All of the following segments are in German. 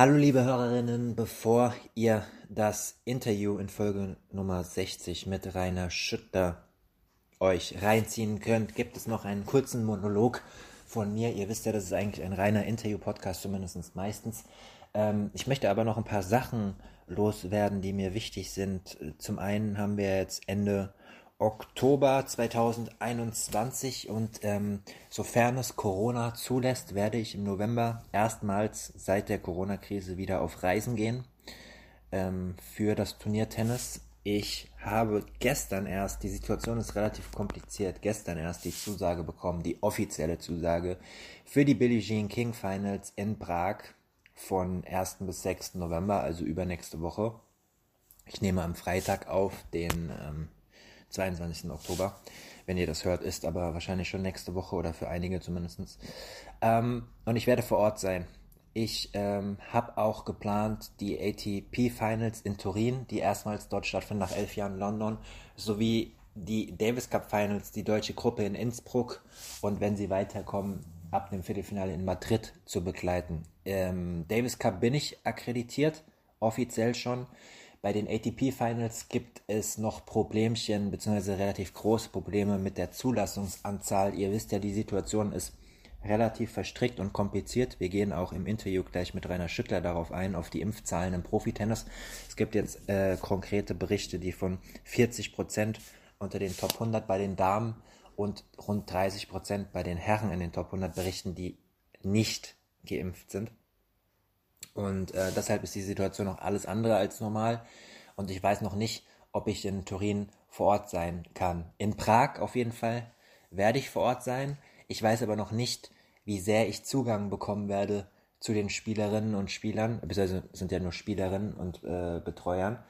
Hallo liebe Hörerinnen, bevor ihr das Interview in Folge Nummer 60 mit Rainer Schütter euch reinziehen könnt, gibt es noch einen kurzen Monolog von mir. Ihr wisst ja, das ist eigentlich ein reiner Interview-Podcast, zumindest meistens. Ähm, ich möchte aber noch ein paar Sachen loswerden, die mir wichtig sind. Zum einen haben wir jetzt Ende Oktober 2021 und ähm, sofern es Corona zulässt, werde ich im November erstmals seit der Corona-Krise wieder auf Reisen gehen ähm, für das Turnier Tennis. Ich habe gestern erst, die Situation ist relativ kompliziert, gestern erst die Zusage bekommen, die offizielle Zusage für die Billie Jean King Finals in Prag von 1. bis 6. November, also übernächste Woche. Ich nehme am Freitag auf, den ähm, 22. Oktober. Wenn ihr das hört, ist aber wahrscheinlich schon nächste Woche oder für einige zumindest. Ähm, und ich werde vor Ort sein. Ich ähm, habe auch geplant, die ATP Finals in Turin, die erstmals dort stattfinden nach elf Jahren London, sowie die Davis Cup Finals, die deutsche Gruppe in Innsbruck und wenn sie weiterkommen, ab dem Viertelfinale in Madrid zu begleiten. Ähm, Davis Cup bin ich akkreditiert, offiziell schon. Bei den ATP Finals gibt es noch Problemchen, beziehungsweise relativ große Probleme mit der Zulassungsanzahl. Ihr wisst ja, die Situation ist relativ verstrickt und kompliziert. Wir gehen auch im Interview gleich mit Rainer Schüttler darauf ein, auf die Impfzahlen im Profitennis. Es gibt jetzt äh, konkrete Berichte, die von 40 Prozent unter den Top 100 bei den Damen und rund 30 Prozent bei den Herren in den Top 100 berichten, die nicht geimpft sind. Und äh, deshalb ist die Situation noch alles andere als normal. Und ich weiß noch nicht, ob ich in Turin vor Ort sein kann. In Prag auf jeden Fall werde ich vor Ort sein. Ich weiß aber noch nicht, wie sehr ich Zugang bekommen werde zu den Spielerinnen und Spielern, beziehungsweise sind ja nur Spielerinnen und äh, Betreuern.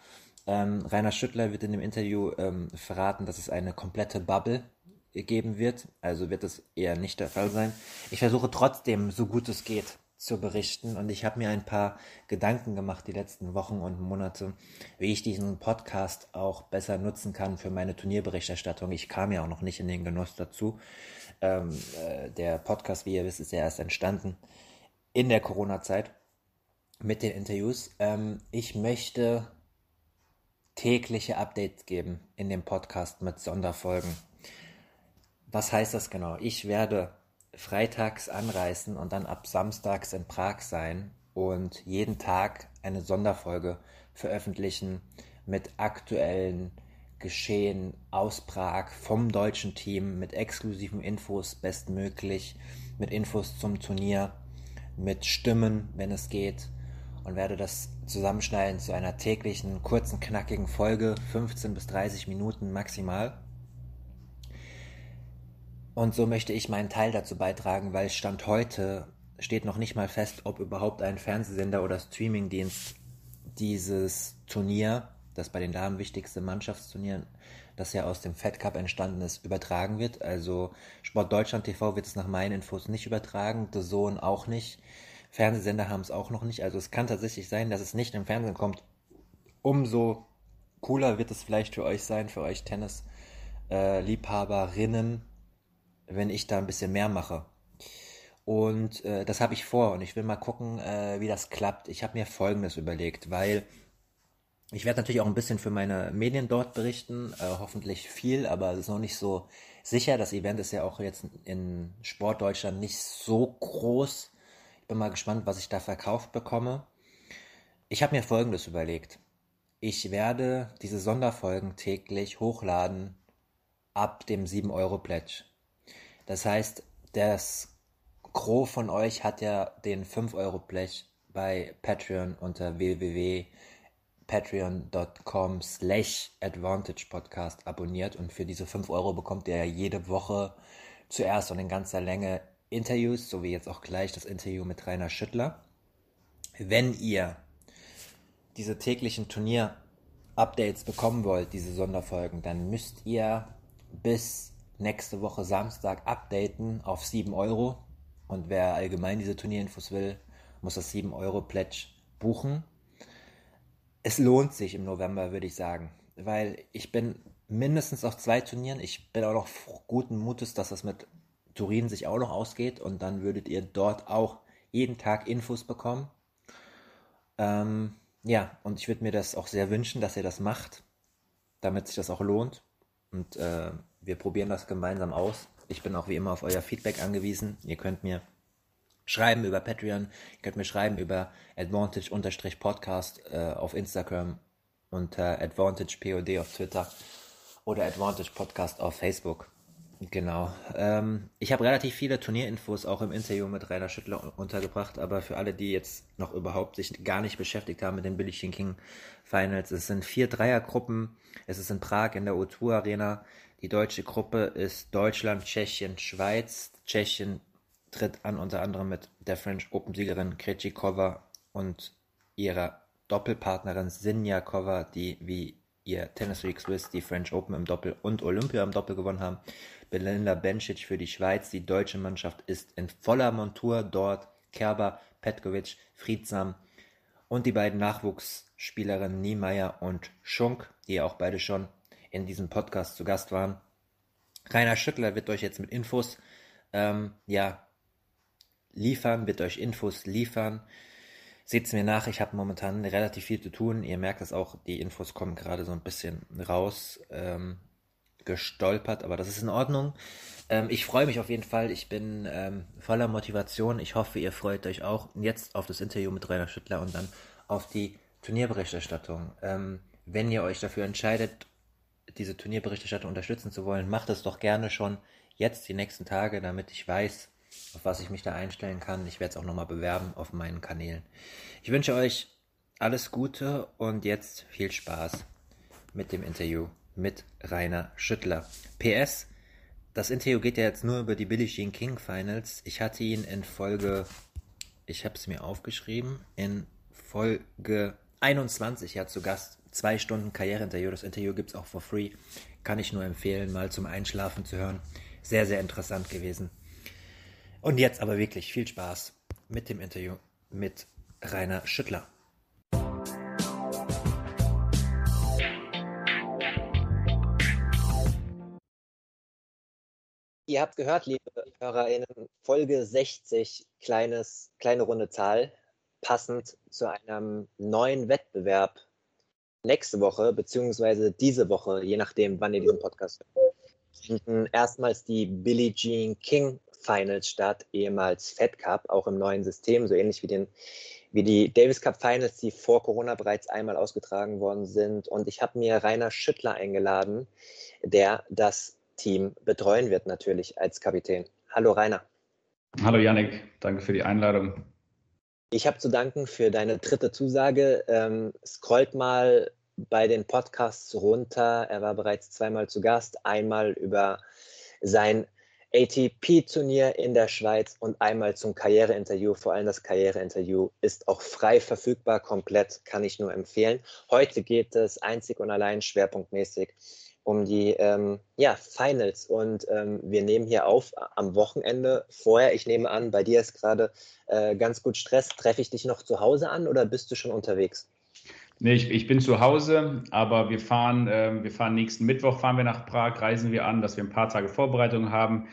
Ähm, Rainer Schüttler wird in dem Interview ähm, verraten, dass es eine komplette Bubble geben wird. Also wird es eher nicht der Fall sein. Ich versuche trotzdem, so gut es geht, zu berichten und ich habe mir ein paar Gedanken gemacht die letzten Wochen und Monate, wie ich diesen Podcast auch besser nutzen kann für meine Turnierberichterstattung. Ich kam ja auch noch nicht in den Genuss dazu. Ähm, äh, der Podcast, wie ihr wisst, ist ja erst entstanden in der Corona-Zeit mit den Interviews. Ähm, ich möchte tägliche Updates geben in dem Podcast mit Sonderfolgen. Was heißt das genau? Ich werde freitags anreisen und dann ab samstags in Prag sein und jeden Tag eine Sonderfolge veröffentlichen mit aktuellen Geschehen aus Prag vom deutschen Team mit exklusiven Infos bestmöglich, mit Infos zum Turnier, mit Stimmen, wenn es geht und werde das zusammenschneiden zu einer täglichen kurzen knackigen Folge, 15 bis 30 Minuten maximal. Und so möchte ich meinen Teil dazu beitragen, weil Stand heute steht noch nicht mal fest, ob überhaupt ein Fernsehsender oder Streamingdienst dieses Turnier, das bei den Damen wichtigste Mannschaftsturnier, das ja aus dem Fed Cup entstanden ist, übertragen wird. Also Sport Deutschland TV wird es nach meinen Infos nicht übertragen, The Zone auch nicht. Fernsehsender haben es auch noch nicht. Also es kann tatsächlich sein, dass es nicht im Fernsehen kommt. Umso cooler wird es vielleicht für euch sein, für euch Tennis-Liebhaberinnen, äh, wenn ich da ein bisschen mehr mache. Und äh, das habe ich vor und ich will mal gucken, äh, wie das klappt. Ich habe mir Folgendes überlegt, weil ich werde natürlich auch ein bisschen für meine Medien dort berichten, äh, hoffentlich viel, aber es ist noch nicht so sicher. Das Event ist ja auch jetzt in Sportdeutschland nicht so groß. Ich bin mal gespannt, was ich da verkauft bekomme. Ich habe mir Folgendes überlegt. Ich werde diese Sonderfolgen täglich hochladen ab dem 7-Euro-Pledge. Das heißt, das Gros von euch hat ja den 5-Euro-Blech bei Patreon unter www.patreon.com slash Advantage Podcast abonniert und für diese 5 Euro bekommt ihr ja jede Woche zuerst und in ganzer Länge Interviews, so wie jetzt auch gleich das Interview mit Rainer Schüttler. Wenn ihr diese täglichen Turnier Updates bekommen wollt, diese Sonderfolgen, dann müsst ihr bis nächste Woche Samstag updaten auf 7 Euro. Und wer allgemein diese Turnierinfos will, muss das 7 Euro Pledge buchen. Es lohnt sich im November, würde ich sagen, weil ich bin mindestens auf zwei Turnieren. Ich bin auch noch guten Mutes, dass das mit Turin sich auch noch ausgeht und dann würdet ihr dort auch jeden Tag Infos bekommen. Ähm, ja, und ich würde mir das auch sehr wünschen, dass ihr das macht, damit sich das auch lohnt. Und äh, wir probieren das gemeinsam aus. Ich bin auch wie immer auf euer Feedback angewiesen. Ihr könnt mir schreiben über Patreon, ihr könnt mir schreiben über Advantage-Podcast äh, auf Instagram unter AdvantagePOD auf Twitter oder Advantage Podcast auf Facebook. Genau. Ähm, ich habe relativ viele Turnierinfos auch im Interview mit Rainer Schüttler untergebracht, aber für alle, die jetzt noch überhaupt sich gar nicht beschäftigt haben mit den Billie Jean King Finals, es sind vier Dreiergruppen. Es ist in Prag in der O2 Arena. Die deutsche Gruppe ist Deutschland, Tschechien, Schweiz. Tschechien tritt an unter anderem mit der French Open Siegerin Krejcikova und ihrer Doppelpartnerin Sinjakova, die wie ihr Tennis Week Swiss die French Open im Doppel und Olympia im Doppel gewonnen haben. Belinda Bencic für die Schweiz. Die deutsche Mannschaft ist in voller Montur dort. Kerber, Petkovic, Friedsam und die beiden Nachwuchsspielerinnen Niemeyer und Schunk, die auch beide schon in diesem Podcast zu Gast waren. Rainer Schüttler wird euch jetzt mit Infos ähm, ja, liefern, wird euch Infos liefern. Seht's mir nach, ich habe momentan relativ viel zu tun. Ihr merkt es auch, die Infos kommen gerade so ein bisschen raus. Ähm, gestolpert, aber das ist in Ordnung. Ähm, ich freue mich auf jeden Fall. Ich bin ähm, voller Motivation. Ich hoffe, ihr freut euch auch jetzt auf das Interview mit Rainer Schüttler und dann auf die Turnierberichterstattung. Ähm, wenn ihr euch dafür entscheidet, diese Turnierberichterstattung unterstützen zu wollen, macht es doch gerne schon jetzt die nächsten Tage, damit ich weiß, auf was ich mich da einstellen kann. Ich werde es auch nochmal bewerben auf meinen Kanälen. Ich wünsche euch alles Gute und jetzt viel Spaß mit dem Interview mit Rainer Schüttler. PS, das Interview geht ja jetzt nur über die Billie Jean King Finals. Ich hatte ihn in Folge, ich habe es mir aufgeschrieben, in Folge 21 ja zu Gast. Zwei Stunden Karriereinterview. Das Interview gibt es auch for free. Kann ich nur empfehlen, mal zum Einschlafen zu hören. Sehr, sehr interessant gewesen. Und jetzt aber wirklich viel Spaß mit dem Interview mit Rainer Schüttler. Ihr habt gehört, liebe HörerInnen, Folge 60, kleines, kleine runde Zahl, passend zu einem neuen Wettbewerb nächste Woche, beziehungsweise diese Woche, je nachdem, wann ihr diesen Podcast hört, finden erstmals die Billie Jean King Finals statt, ehemals Fed Cup, auch im neuen System, so ähnlich wie, den, wie die Davis Cup Finals, die vor Corona bereits einmal ausgetragen worden sind. Und ich habe mir Rainer Schüttler eingeladen, der das Team betreuen wird, natürlich als Kapitän. Hallo Rainer. Hallo Yannick, danke für die Einladung. Ich habe zu danken für deine dritte Zusage. Ähm, scrollt mal bei den Podcasts runter. Er war bereits zweimal zu Gast, einmal über sein ATP-Turnier in der Schweiz und einmal zum Karriereinterview. Vor allem das Karriereinterview ist auch frei verfügbar, komplett, kann ich nur empfehlen. Heute geht es einzig und allein schwerpunktmäßig um die ähm, ja, Finals. Und ähm, wir nehmen hier auf am Wochenende vorher. Ich nehme an, bei dir ist gerade äh, ganz gut Stress. Treffe ich dich noch zu Hause an oder bist du schon unterwegs? Nee, ich, ich bin zu Hause, aber wir fahren, äh, wir fahren nächsten Mittwoch fahren wir nach Prag, reisen wir an, dass wir ein paar Tage Vorbereitung haben.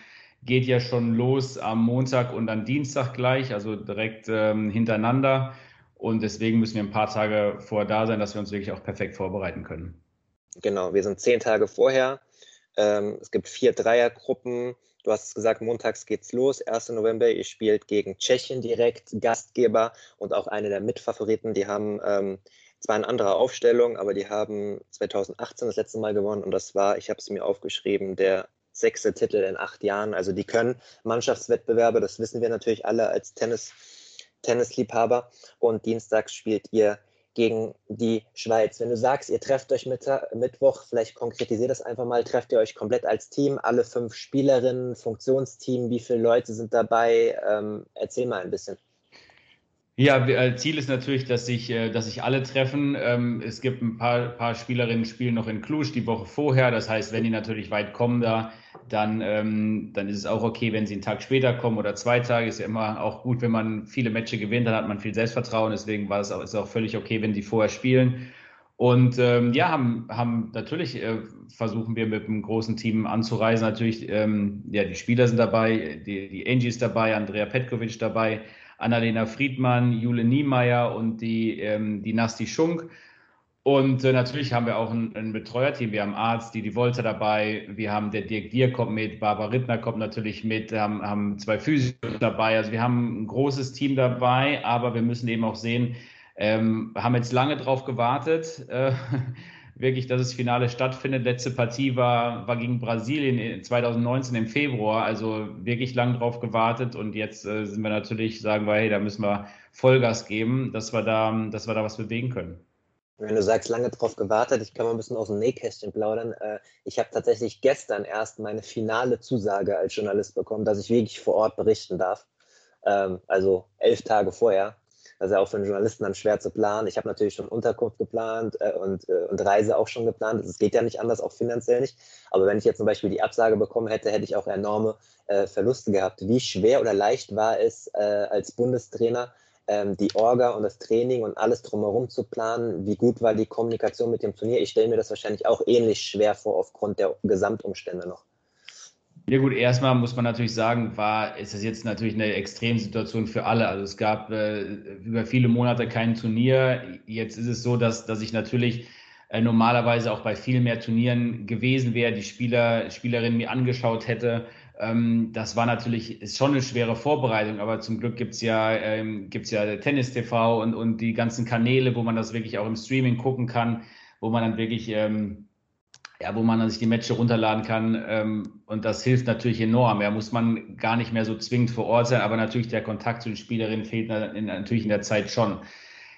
Geht ja schon los am Montag und am Dienstag gleich, also direkt ähm, hintereinander. Und deswegen müssen wir ein paar Tage vorher da sein, dass wir uns wirklich auch perfekt vorbereiten können. Genau, wir sind zehn Tage vorher. Ähm, es gibt vier Dreiergruppen. Du hast es gesagt, montags geht's los, 1. November. Ihr spielt gegen Tschechien direkt, Gastgeber und auch eine der Mitfavoriten. Die haben ähm, zwar eine andere Aufstellung, aber die haben 2018 das letzte Mal gewonnen und das war, ich habe es mir aufgeschrieben, der sechste Titel in acht Jahren. Also die können Mannschaftswettbewerbe, das wissen wir natürlich alle als Tennis, Tennisliebhaber. Und dienstags spielt ihr gegen die Schweiz. Wenn du sagst, ihr trefft euch Mittag, Mittwoch, vielleicht konkretisiert das einfach mal, trefft ihr euch komplett als Team, alle fünf Spielerinnen, Funktionsteam, wie viele Leute sind dabei? Ähm, erzähl mal ein bisschen. Ja, äh, Ziel ist natürlich, dass sich, äh, dass sich alle treffen. Ähm, es gibt ein paar, paar Spielerinnen, spielen noch in Cluj die Woche vorher. Das heißt, wenn die natürlich weit kommen da, dann, ähm, dann ist es auch okay, wenn sie einen Tag später kommen oder zwei Tage. Ist ja immer auch gut, wenn man viele Matches gewinnt, dann hat man viel Selbstvertrauen. Deswegen war es auch, ist auch völlig okay, wenn die vorher spielen. Und ähm, ja, haben, haben natürlich äh, versuchen wir mit einem großen Team anzureisen. Natürlich, ähm, ja, die Spieler sind dabei, die, die Angie ist dabei, Andrea Petkovic dabei. Annalena Friedmann, Jule Niemeyer und die, ähm, die Nasti Schunk. Und äh, natürlich haben wir auch ein, ein Betreuerteam. Wir haben Arzt, die die Volta dabei. Wir haben der Dirk Dier kommt mit, Barbara Rittner kommt natürlich mit, haben, haben zwei Physios dabei. Also wir haben ein großes Team dabei, aber wir müssen eben auch sehen, ähm, haben jetzt lange drauf gewartet. Äh, wirklich, dass das Finale stattfindet. Letzte Partie war, war gegen Brasilien 2019 im Februar, also wirklich lang drauf gewartet und jetzt äh, sind wir natürlich, sagen wir, hey, da müssen wir Vollgas geben, dass wir da, dass wir da was bewegen können. Wenn du sagst, lange drauf gewartet, ich kann mal ein bisschen aus dem Nähkästchen plaudern. Äh, ich habe tatsächlich gestern erst meine finale Zusage als Journalist bekommen, dass ich wirklich vor Ort berichten darf. Ähm, also elf Tage vorher. Das ist ja auch für einen Journalisten dann schwer zu planen. Ich habe natürlich schon Unterkunft geplant äh, und, äh, und Reise auch schon geplant. Es geht ja nicht anders, auch finanziell nicht. Aber wenn ich jetzt zum Beispiel die Absage bekommen hätte, hätte ich auch enorme äh, Verluste gehabt. Wie schwer oder leicht war es äh, als Bundestrainer, ähm, die Orga und das Training und alles drumherum zu planen? Wie gut war die Kommunikation mit dem Turnier? Ich stelle mir das wahrscheinlich auch ähnlich schwer vor aufgrund der Gesamtumstände noch. Ja gut, erstmal muss man natürlich sagen, war, ist das jetzt natürlich eine Extremsituation für alle. Also es gab äh, über viele Monate kein Turnier. Jetzt ist es so, dass, dass ich natürlich äh, normalerweise auch bei viel mehr Turnieren gewesen wäre, die Spieler, Spielerinnen mir angeschaut hätte. Ähm, das war natürlich, ist schon eine schwere Vorbereitung, aber zum Glück gibt's ja, ähm, gibt's ja Tennis TV und, und die ganzen Kanäle, wo man das wirklich auch im Streaming gucken kann, wo man dann wirklich ähm, ja, wo man sich die Matches runterladen kann. Ähm, und das hilft natürlich enorm. Ja, muss man gar nicht mehr so zwingend vor Ort sein, aber natürlich der Kontakt zu den Spielerinnen fehlt natürlich in der Zeit schon.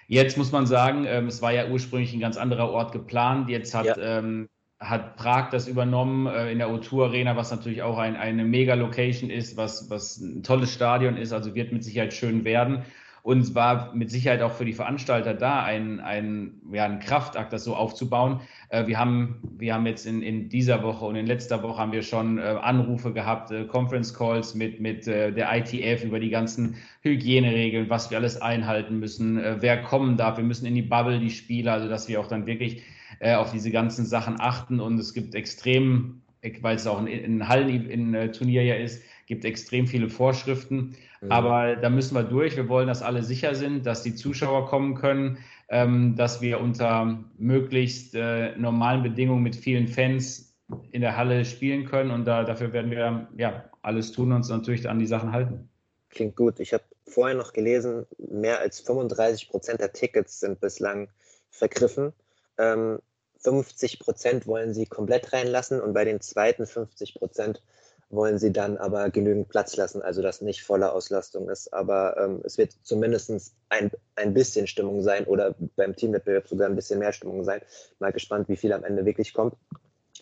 Jetzt muss man sagen, ähm, es war ja ursprünglich ein ganz anderer Ort geplant. Jetzt hat, ja. ähm, hat Prag das übernommen äh, in der O2 Arena, was natürlich auch ein, eine Mega-Location ist, was, was ein tolles Stadion ist, also wird mit Sicherheit schön werden. Und es war mit Sicherheit auch für die Veranstalter da, ein, ein, ja, ein Kraftakt, das so aufzubauen. Äh, wir, haben, wir haben jetzt in, in dieser Woche und in letzter Woche haben wir schon äh, Anrufe gehabt, äh, Conference Calls mit, mit äh, der ITF über die ganzen Hygieneregeln, was wir alles einhalten müssen, äh, wer kommen darf. Wir müssen in die Bubble, die Spieler, also dass wir auch dann wirklich äh, auf diese ganzen Sachen achten. Und es gibt extrem, weil es auch ein, ein Hallen-Turnier ja ist, gibt extrem viele Vorschriften. Mhm. Aber da müssen wir durch. Wir wollen, dass alle sicher sind, dass die Zuschauer kommen können, ähm, dass wir unter möglichst äh, normalen Bedingungen mit vielen Fans in der Halle spielen können. Und da, dafür werden wir ja alles tun und uns natürlich an die Sachen halten. Klingt gut. Ich habe vorher noch gelesen, mehr als 35 Prozent der Tickets sind bislang vergriffen. Ähm, 50 Prozent wollen sie komplett reinlassen und bei den zweiten 50 Prozent wollen sie dann aber genügend Platz lassen, also dass nicht volle Auslastung ist. Aber ähm, es wird zumindest ein, ein bisschen Stimmung sein oder beim Teamwettbewerb sogar ein bisschen mehr Stimmung sein. Mal gespannt, wie viel am Ende wirklich kommt.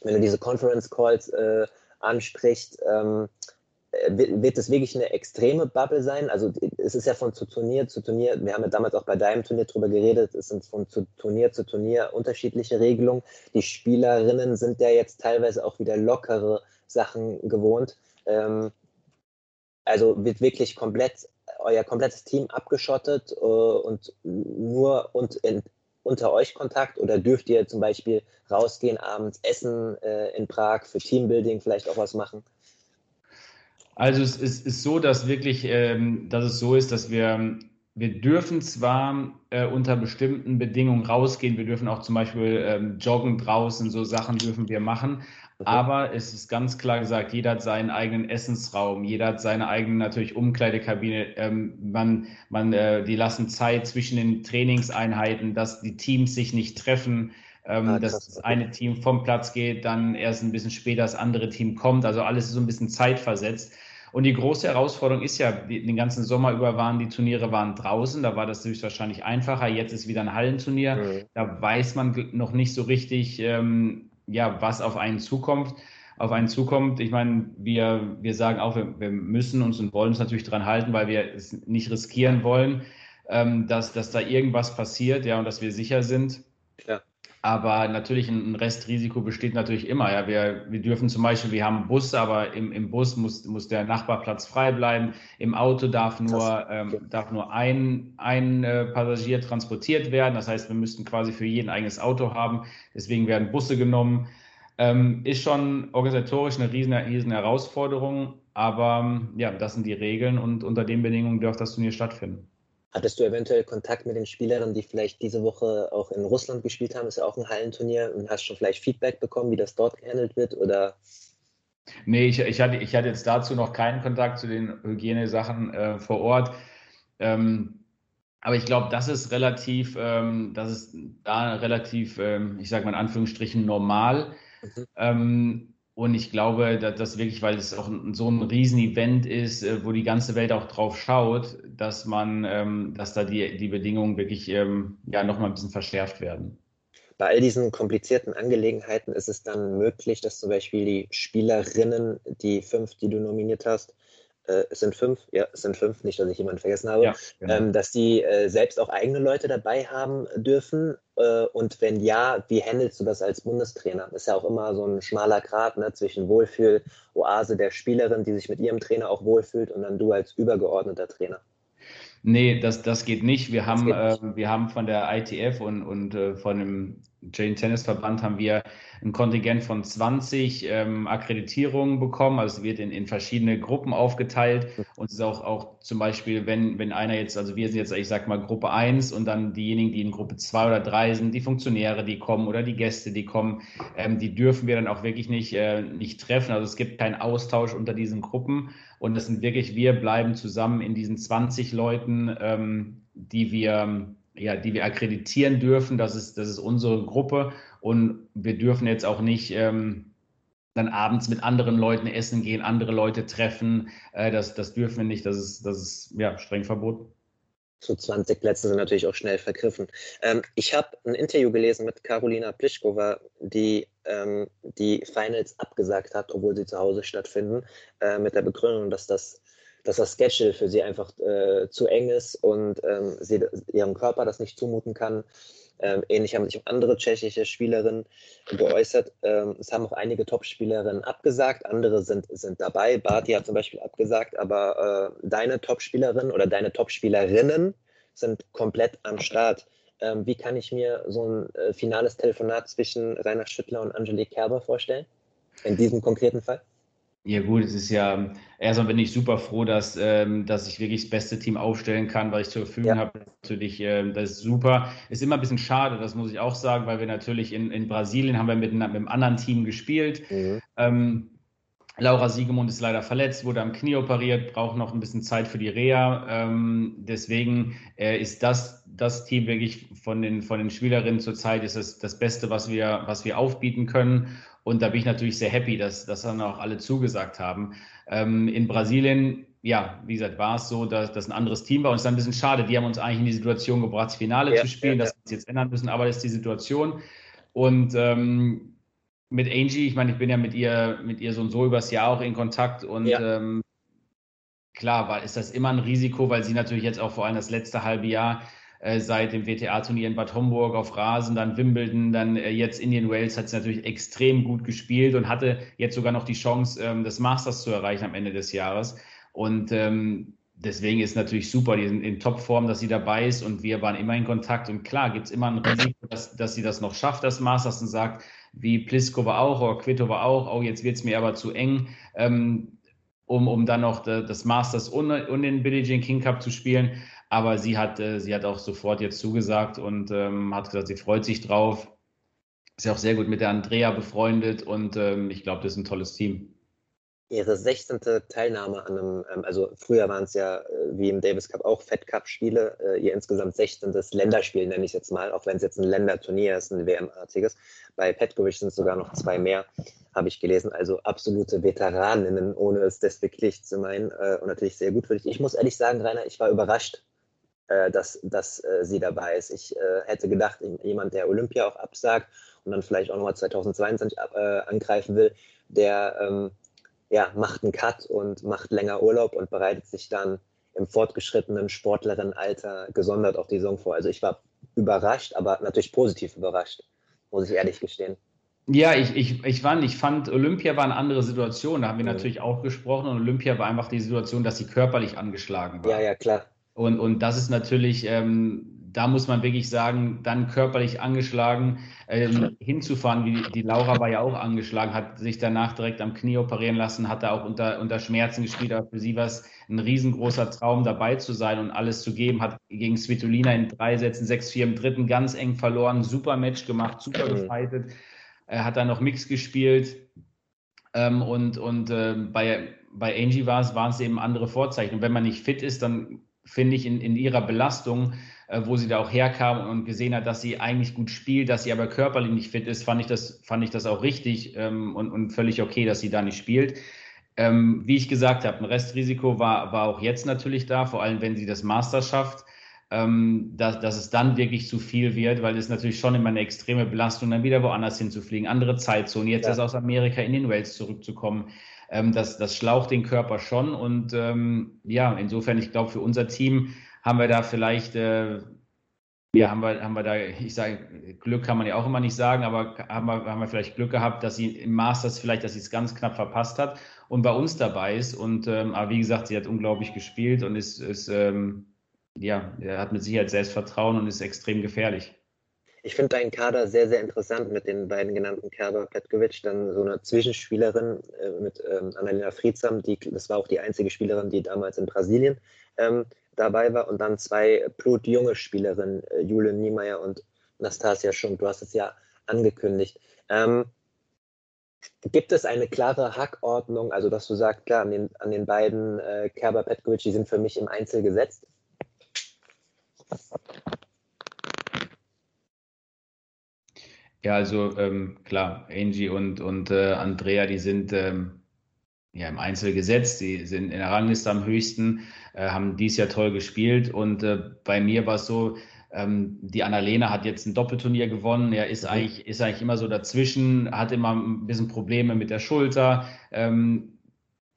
Wenn du diese Conference Calls äh, ansprichst, ähm, äh, wird es wirklich eine extreme Bubble sein? Also es ist ja von zu Turnier zu Turnier, wir haben ja damals auch bei deinem Turnier drüber geredet, es sind von zu Turnier zu Turnier unterschiedliche Regelungen. Die Spielerinnen sind ja jetzt teilweise auch wieder lockere Sachen gewohnt. Ähm, also wird wirklich komplett euer komplettes Team abgeschottet äh, und nur und in, unter euch Kontakt oder dürft ihr zum Beispiel rausgehen, abends essen äh, in Prag für Teambuilding, vielleicht auch was machen? Also es ist, ist so, dass wirklich, ähm, dass es so ist, dass wir wir dürfen zwar äh, unter bestimmten Bedingungen rausgehen, wir dürfen auch zum Beispiel ähm, joggen draußen, so Sachen dürfen wir machen, aber es ist ganz klar gesagt, jeder hat seinen eigenen Essensraum, jeder hat seine eigene natürlich Umkleidekabine. Ähm, man, man, äh, die lassen Zeit zwischen den Trainingseinheiten, dass die Teams sich nicht treffen, ähm, ah, dass das eine Team vom Platz geht, dann erst ein bisschen später das andere Team kommt. Also alles ist so ein bisschen zeitversetzt. Und die große Herausforderung ist ja, den ganzen Sommer über waren die Turniere waren draußen, da war das höchstwahrscheinlich einfacher. Jetzt ist wieder ein Hallenturnier. Mhm. Da weiß man noch nicht so richtig, ähm, ja, was auf einen zukommt. Auf einen zukommt. Ich meine, wir, wir sagen auch, wir, wir müssen uns und wollen uns natürlich daran halten, weil wir es nicht riskieren wollen. ähm, dass, dass da irgendwas passiert, ja, und dass wir sicher sind. Ja. Aber natürlich ein Restrisiko besteht natürlich immer. Ja, wir, wir dürfen zum Beispiel, wir haben Bus, aber im, im Bus muss, muss der Nachbarplatz frei bleiben. Im Auto darf nur, ähm, darf nur ein, ein äh, Passagier transportiert werden. Das heißt, wir müssten quasi für jeden eigenes Auto haben. Deswegen werden Busse genommen. Ähm, ist schon organisatorisch eine riesen, riesen Herausforderung. Aber ja, das sind die Regeln und unter den Bedingungen darf das Turnier stattfinden. Hattest du eventuell Kontakt mit den Spielerinnen, die vielleicht diese Woche auch in Russland gespielt haben? Ist ja auch ein Hallenturnier und hast schon vielleicht Feedback bekommen, wie das dort gehandelt wird? Oder? Nee, ich, ich, hatte, ich hatte jetzt dazu noch keinen Kontakt zu den Hygienesachen äh, vor Ort. Ähm, aber ich glaube, das ist relativ, ähm, das ist da relativ, ähm, ich sage mal in Anführungsstrichen, normal. Mhm. Und ich glaube, dass das wirklich, weil es auch so ein Riesenevent ist, äh, wo die ganze Welt auch drauf schaut, dass man, ähm, dass da die, die Bedingungen wirklich ähm, ja nochmal ein bisschen verschärft werden. Bei all diesen komplizierten Angelegenheiten ist es dann möglich, dass zum Beispiel die Spielerinnen, die fünf, die du nominiert hast, äh, es sind fünf, ja, es sind fünf, nicht, dass ich jemanden vergessen habe, ja, genau. ähm, dass die äh, selbst auch eigene Leute dabei haben dürfen. Äh, und wenn ja, wie handelst du das als Bundestrainer? Das ist ja auch immer so ein schmaler Grat ne, zwischen Wohlfühl, Oase der Spielerin, die sich mit ihrem Trainer auch wohlfühlt, und dann du als übergeordneter Trainer. Nee, das, das geht nicht. Wir haben, äh, wir haben von der ITF und, und äh, von dem Jane Tennis Verband haben wir ein Kontingent von 20 ähm, Akkreditierungen bekommen. Also es wird in, in verschiedene Gruppen aufgeteilt. Und es ist auch, auch zum Beispiel, wenn, wenn einer jetzt, also wir sind jetzt, ich sag mal, Gruppe 1 und dann diejenigen, die in Gruppe 2 oder 3 sind, die Funktionäre, die kommen oder die Gäste, die kommen, ähm, die dürfen wir dann auch wirklich nicht, äh, nicht treffen. Also es gibt keinen Austausch unter diesen Gruppen. Und das sind wirklich, wir bleiben zusammen in diesen 20 Leuten, ähm, die wir ja, die wir akkreditieren dürfen. Das ist, das ist unsere Gruppe und wir dürfen jetzt auch nicht ähm, dann abends mit anderen Leuten essen gehen, andere Leute treffen. Äh, das, das dürfen wir nicht. Das ist, das ist ja streng verboten. So 20 Plätze sind natürlich auch schnell vergriffen. Ähm, ich habe ein Interview gelesen mit Karolina Plischkova, die ähm, die Finals abgesagt hat, obwohl sie zu Hause stattfinden, äh, mit der Begründung, dass das dass das Schedule für sie einfach äh, zu eng ist und ähm, sie ihrem Körper das nicht zumuten kann. Ähm, ähnlich haben sich auch andere tschechische Spielerinnen geäußert. Ähm, es haben auch einige Top-Spielerinnen abgesagt, andere sind, sind dabei. Barty hat zum Beispiel abgesagt, aber äh, deine Top-Spielerinnen oder deine Top-Spielerinnen sind komplett am Start. Ähm, wie kann ich mir so ein äh, finales Telefonat zwischen Rainer Schüttler und Angelique Kerber vorstellen? In diesem konkreten Fall? Ja gut, es ist ja, erstmal bin ich super froh, dass, ähm, dass ich wirklich das beste Team aufstellen kann, weil ich zur Verfügung ja. habe. Natürlich, ähm, das ist super. Ist immer ein bisschen schade, das muss ich auch sagen, weil wir natürlich in, in Brasilien haben wir mit, mit einem anderen Team gespielt. Mhm. Ähm, Laura Siegemund ist leider verletzt, wurde am Knie operiert, braucht noch ein bisschen Zeit für die Reha. Ähm, deswegen äh, ist das, das Team wirklich von den, von den Spielerinnen zurzeit ist das, das Beste, was wir, was wir aufbieten können. Und da bin ich natürlich sehr happy, dass, dass dann auch alle zugesagt haben. Ähm, in Brasilien, ja, wie gesagt, war es so, dass das ein anderes Team war. Und es ist ein bisschen schade. Die haben uns eigentlich in die Situation gebracht, das Finale ja, zu spielen, ja, ja. dass wir es jetzt ändern müssen. Aber das ist die Situation. Und ähm, mit Angie, ich meine, ich bin ja mit ihr, mit ihr so und so übers Jahr auch in Kontakt. Und ähm, klar, war, ist das immer ein Risiko, weil sie natürlich jetzt auch vor allem das letzte halbe Jahr äh, seit dem WTA-Turnier in Bad Homburg auf Rasen, dann Wimbledon, dann äh, jetzt Indian Wales hat sie natürlich extrem gut gespielt und hatte jetzt sogar noch die Chance, ähm, das Masters zu erreichen am Ende des Jahres. Und ähm, deswegen ist natürlich super, die sind in Topform, dass sie dabei ist und wir waren immer in Kontakt. Und klar, gibt es immer ein Risiko, dass, dass sie das noch schafft, das Masters und sagt, wie Pliskova auch oder Kvitova auch, oh, jetzt wird es mir aber zu eng. Ähm, um, um dann noch das Masters und, und den Billie Jean King Cup zu spielen. Aber sie hat, äh, sie hat auch sofort jetzt zugesagt und ähm, hat gesagt, sie freut sich drauf. Ist ja auch sehr gut mit der Andrea befreundet und ähm, ich glaube, das ist ein tolles Team. Ihre 16. Teilnahme an einem, ähm, also früher waren es ja äh, wie im Davis Cup auch Fed Cup Spiele, äh, ihr insgesamt 16. Länderspiel nenne ich es jetzt mal, auch wenn es jetzt ein Länderturnier ist, ein WM-artiges. Bei Petkovic sind es sogar noch zwei mehr, habe ich gelesen. Also absolute Veteraninnen, ohne es despektierlich zu meinen äh, und natürlich sehr gut für dich. Ich muss ehrlich sagen, Rainer, ich war überrascht, dass, dass sie dabei ist. Ich hätte gedacht, jemand, der Olympia auch absagt und dann vielleicht auch nochmal 2022 ab, äh, angreifen will, der ähm, ja, macht einen Cut und macht länger Urlaub und bereitet sich dann im fortgeschrittenen Sportlerinnenalter gesondert auf die Saison vor. Also ich war überrascht, aber natürlich positiv überrascht, muss ich ehrlich gestehen. Ja, ich, ich, ich, fand, ich fand, Olympia war eine andere Situation. Da haben wir mhm. natürlich auch gesprochen. Und Olympia war einfach die Situation, dass sie körperlich angeschlagen war. Ja, ja, klar. Und, und das ist natürlich, ähm, da muss man wirklich sagen, dann körperlich angeschlagen ähm, hinzufahren, wie die Laura war ja auch angeschlagen, hat sich danach direkt am Knie operieren lassen, hat da auch unter, unter Schmerzen gespielt, aber für sie war es ein riesengroßer Traum, dabei zu sein und alles zu geben, hat gegen Svitolina in drei Sätzen 6-4 im dritten ganz eng verloren, super Match gemacht, super gefightet, er hat dann noch Mix gespielt ähm, und, und äh, bei, bei Angie war es, waren es eben andere Vorzeichen. Und wenn man nicht fit ist, dann finde ich, in, in ihrer Belastung, äh, wo sie da auch herkam und gesehen hat, dass sie eigentlich gut spielt, dass sie aber körperlich nicht fit ist, fand ich das, fand ich das auch richtig ähm, und, und völlig okay, dass sie da nicht spielt. Ähm, wie ich gesagt habe, ein Restrisiko war, war auch jetzt natürlich da, vor allem wenn sie das Master schafft, ähm, dass, dass es dann wirklich zu viel wird, weil es natürlich schon immer eine extreme Belastung, dann wieder woanders hinzufliegen, andere Zeitzonen, jetzt ja. erst aus Amerika in den Wales zurückzukommen ähm, das, das schlaucht den Körper schon. Und ähm, ja, insofern, ich glaube, für unser Team haben wir da vielleicht, äh, ja, haben wir, haben wir da, ich sage, Glück kann man ja auch immer nicht sagen, aber haben wir, haben wir vielleicht Glück gehabt, dass sie im Masters vielleicht, dass sie es ganz knapp verpasst hat und bei uns dabei ist. Und ähm, aber wie gesagt, sie hat unglaublich gespielt und ist, ist ähm, ja, hat mit Sicherheit Selbstvertrauen und ist extrem gefährlich. Ich finde deinen Kader sehr, sehr interessant mit den beiden genannten Kerber Petkovic, dann so eine Zwischenspielerin äh, mit ähm, Annalena Friedsam, die, das war auch die einzige Spielerin, die damals in Brasilien ähm, dabei war, und dann zwei blutjunge Spielerinnen, äh, Jule Niemeyer und Nastasia Schunk. Du hast es ja angekündigt. Ähm, Gibt es eine klare Hackordnung, also dass du sagst, klar, an den, an den beiden äh, Kerber Petkovic, die sind für mich im Einzel gesetzt? Ja, also ähm, klar, Angie und, und äh, Andrea, die sind ähm, ja im Einzel gesetzt, die sind in der Rangliste am höchsten, äh, haben dies Jahr toll gespielt und äh, bei mir war es so, ähm, die Annalena hat jetzt ein Doppelturnier gewonnen. Er ist, mhm. eigentlich, ist eigentlich immer so dazwischen, hat immer ein bisschen Probleme mit der Schulter. Ähm,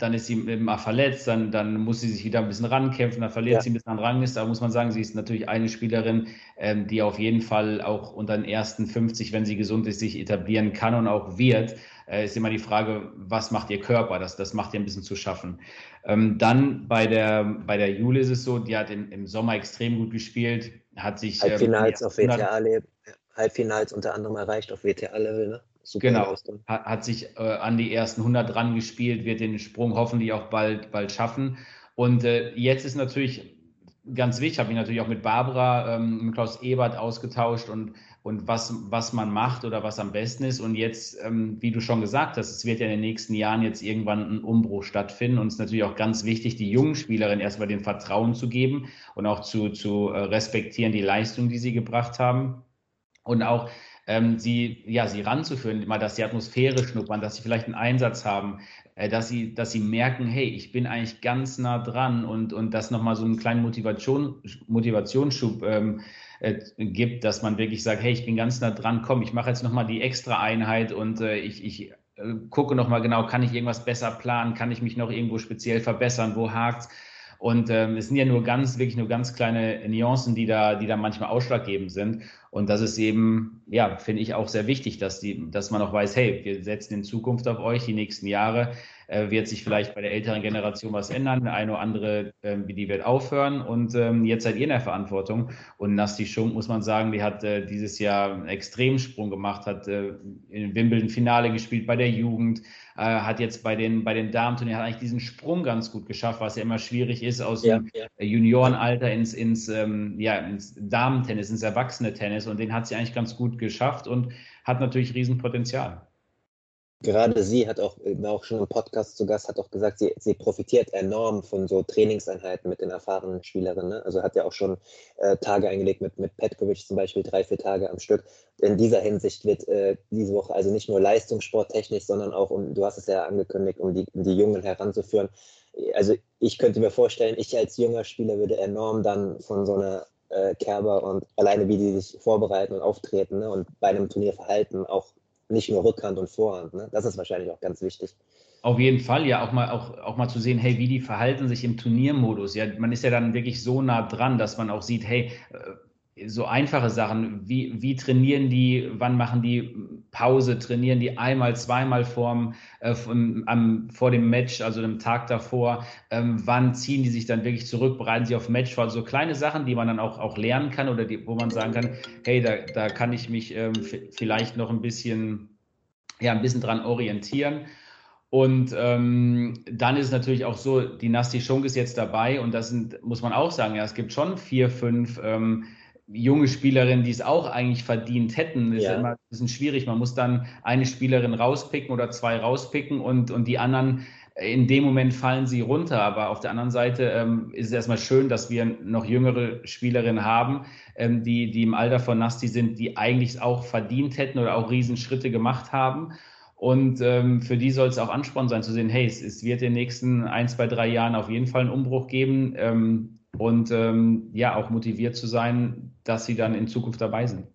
dann ist sie immer verletzt, dann, dann muss sie sich wieder ein bisschen rankämpfen, dann verliert ja. sie ein bisschen an Rangliste. Da muss man sagen, sie ist natürlich eine Spielerin, ähm, die auf jeden Fall auch unter den ersten 50, wenn sie gesund ist, sich etablieren kann und auch wird. Äh, ist immer die Frage, was macht ihr Körper? Das, das macht ihr ein bisschen zu schaffen. Ähm, dann bei der, bei der Jule ist es so, die hat im, im Sommer extrem gut gespielt, hat sich. Halbfinals ähm, auf WTA, Halbfinals unter anderem erreicht auf WTA-Level, ne? Super genau, hat, hat, sich äh, an die ersten 100 dran gespielt, wird den Sprung hoffentlich auch bald, bald schaffen. Und äh, jetzt ist natürlich ganz wichtig, habe mich natürlich auch mit Barbara, ähm, mit Klaus Ebert ausgetauscht und, und was, was man macht oder was am besten ist. Und jetzt, ähm, wie du schon gesagt hast, es wird ja in den nächsten Jahren jetzt irgendwann ein Umbruch stattfinden. Und es ist natürlich auch ganz wichtig, die jungen Spielerinnen erstmal den Vertrauen zu geben und auch zu, zu äh, respektieren, die Leistung, die sie gebracht haben. Und auch ähm, sie, ja, sie ranzuführen, mal, dass sie Atmosphäre schnuppern, dass sie vielleicht einen Einsatz haben, äh, dass, sie, dass sie merken, hey, ich bin eigentlich ganz nah dran und, und das nochmal so einen kleinen Motivation, Motivationsschub ähm, äh, gibt, dass man wirklich sagt, hey, ich bin ganz nah dran, komm, ich mache jetzt nochmal die extra Einheit und äh, ich, ich äh, gucke nochmal genau, kann ich irgendwas besser planen, kann ich mich noch irgendwo speziell verbessern, wo hakt's? Und ähm, es sind ja nur ganz, wirklich nur ganz kleine Nuancen, die da, die da manchmal ausschlaggebend sind. Und das ist eben, ja, finde ich auch sehr wichtig, dass die, dass man auch weiß, hey, wir setzen in Zukunft auf euch die nächsten Jahre äh, wird sich vielleicht bei der älteren Generation was ändern. Eine oder andere, äh, die wird aufhören und ähm, jetzt seid ihr in der Verantwortung. Und Nasti Schunk, muss man sagen, die hat äh, dieses Jahr einen Extremsprung gemacht, hat äh, in Wimbledon Finale gespielt bei der Jugend, äh, hat jetzt bei den, bei den Damen-Turnieren hat eigentlich diesen Sprung ganz gut geschafft, was ja immer schwierig ist, aus ja, dem ja. Juniorenalter ins, ins, ähm, ja, ins Damentennis, ins Erwachsene-Tennis. Und den hat sie eigentlich ganz gut geschafft und hat natürlich Riesenpotenzial gerade sie hat auch, auch schon im Podcast zu Gast, hat auch gesagt, sie, sie profitiert enorm von so Trainingseinheiten mit den erfahrenen Spielerinnen. Ne? Also hat ja auch schon äh, Tage eingelegt mit, mit Petkovic zum Beispiel, drei, vier Tage am Stück. In dieser Hinsicht wird äh, diese Woche also nicht nur Leistungssporttechnisch, sondern auch, um, du hast es ja angekündigt, um die, um die Jungen heranzuführen. Also ich könnte mir vorstellen, ich als junger Spieler würde enorm dann von so einer äh, Kerber und alleine wie die sich vorbereiten und auftreten ne, und bei einem Turnier verhalten, auch nicht nur Rückhand und Vorhand. Ne? Das ist wahrscheinlich auch ganz wichtig. Auf jeden Fall, ja, auch mal, auch, auch mal zu sehen, hey, wie die verhalten sich im Turniermodus. Ja, man ist ja dann wirklich so nah dran, dass man auch sieht, hey, äh, so einfache Sachen, wie, wie trainieren die, wann machen die Pause, trainieren die einmal, zweimal vorm, äh, am, vor dem Match, also dem Tag davor, ähm, wann ziehen die sich dann wirklich zurück, bereiten sie auf Match vor, so kleine Sachen, die man dann auch, auch lernen kann oder die, wo man sagen kann, hey, da, da kann ich mich ähm, vielleicht noch ein bisschen, ja, ein bisschen dran orientieren. Und ähm, dann ist es natürlich auch so, die Nasti Schunk ist jetzt dabei und das sind, muss man auch sagen, ja, es gibt schon vier, fünf ähm, junge Spielerinnen, die es auch eigentlich verdient hätten. Das ja. ist immer ein bisschen schwierig. Man muss dann eine Spielerin rauspicken oder zwei rauspicken und, und die anderen, in dem Moment fallen sie runter. Aber auf der anderen Seite ähm, ist es erstmal schön, dass wir noch jüngere Spielerinnen haben, ähm, die, die im Alter von Nasti sind, die eigentlich auch verdient hätten oder auch Riesenschritte gemacht haben. Und ähm, für die soll es auch Ansporn sein zu sehen, hey, es, es, wird in den nächsten ein, zwei, drei Jahren auf jeden Fall einen Umbruch geben ähm, und ähm, ja, auch motiviert zu sein, dass sie dann in Zukunft dabei sind.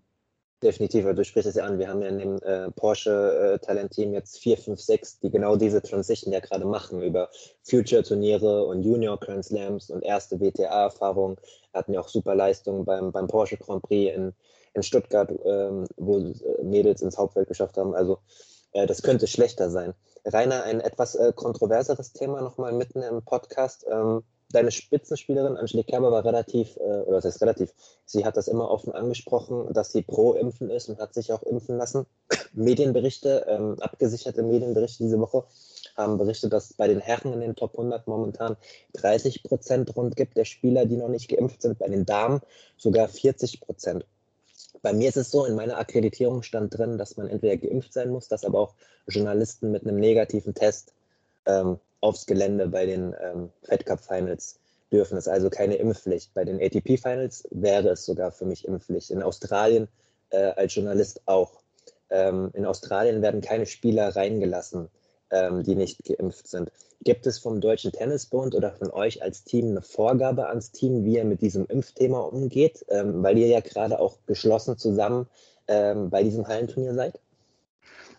Definitiv, du sprichst es ja an. Wir haben ja in dem äh, Porsche-Talent-Team äh, jetzt vier, fünf, sechs, die genau diese Transition ja gerade machen über Future-Turniere und Junior Grand Slams und erste WTA-Erfahrung. Hatten ja auch super Leistungen beim, beim Porsche Grand Prix in, in Stuttgart, ähm, wo äh, Mädels ins Hauptfeld geschafft haben. Also äh, das könnte schlechter sein. Rainer, ein etwas äh, kontroverseres Thema nochmal mitten im Podcast. Ähm, deine Spitzenspielerin Angelique Kerber war relativ, äh, oder was heißt relativ, sie hat das immer offen angesprochen, dass sie pro Impfen ist und hat sich auch impfen lassen. Medienberichte, ähm, abgesicherte Medienberichte diese Woche haben berichtet, dass es bei den Herren in den Top 100 momentan 30 Prozent rund gibt der Spieler, die noch nicht geimpft sind, bei den Damen sogar 40 Prozent. Bei mir ist es so, in meiner Akkreditierung stand drin, dass man entweder geimpft sein muss, dass aber auch Journalisten mit einem negativen Test ähm, aufs Gelände bei den ähm, Fed Cup Finals dürfen. Es ist also keine Impfpflicht. Bei den ATP Finals wäre es sogar für mich Impfpflicht. In Australien äh, als Journalist auch. Ähm, in Australien werden keine Spieler reingelassen, ähm, die nicht geimpft sind. Gibt es vom Deutschen Tennisbund oder von euch als Team eine Vorgabe ans Team, wie ihr mit diesem Impfthema umgeht? Ähm, weil ihr ja gerade auch geschlossen zusammen ähm, bei diesem Hallenturnier seid?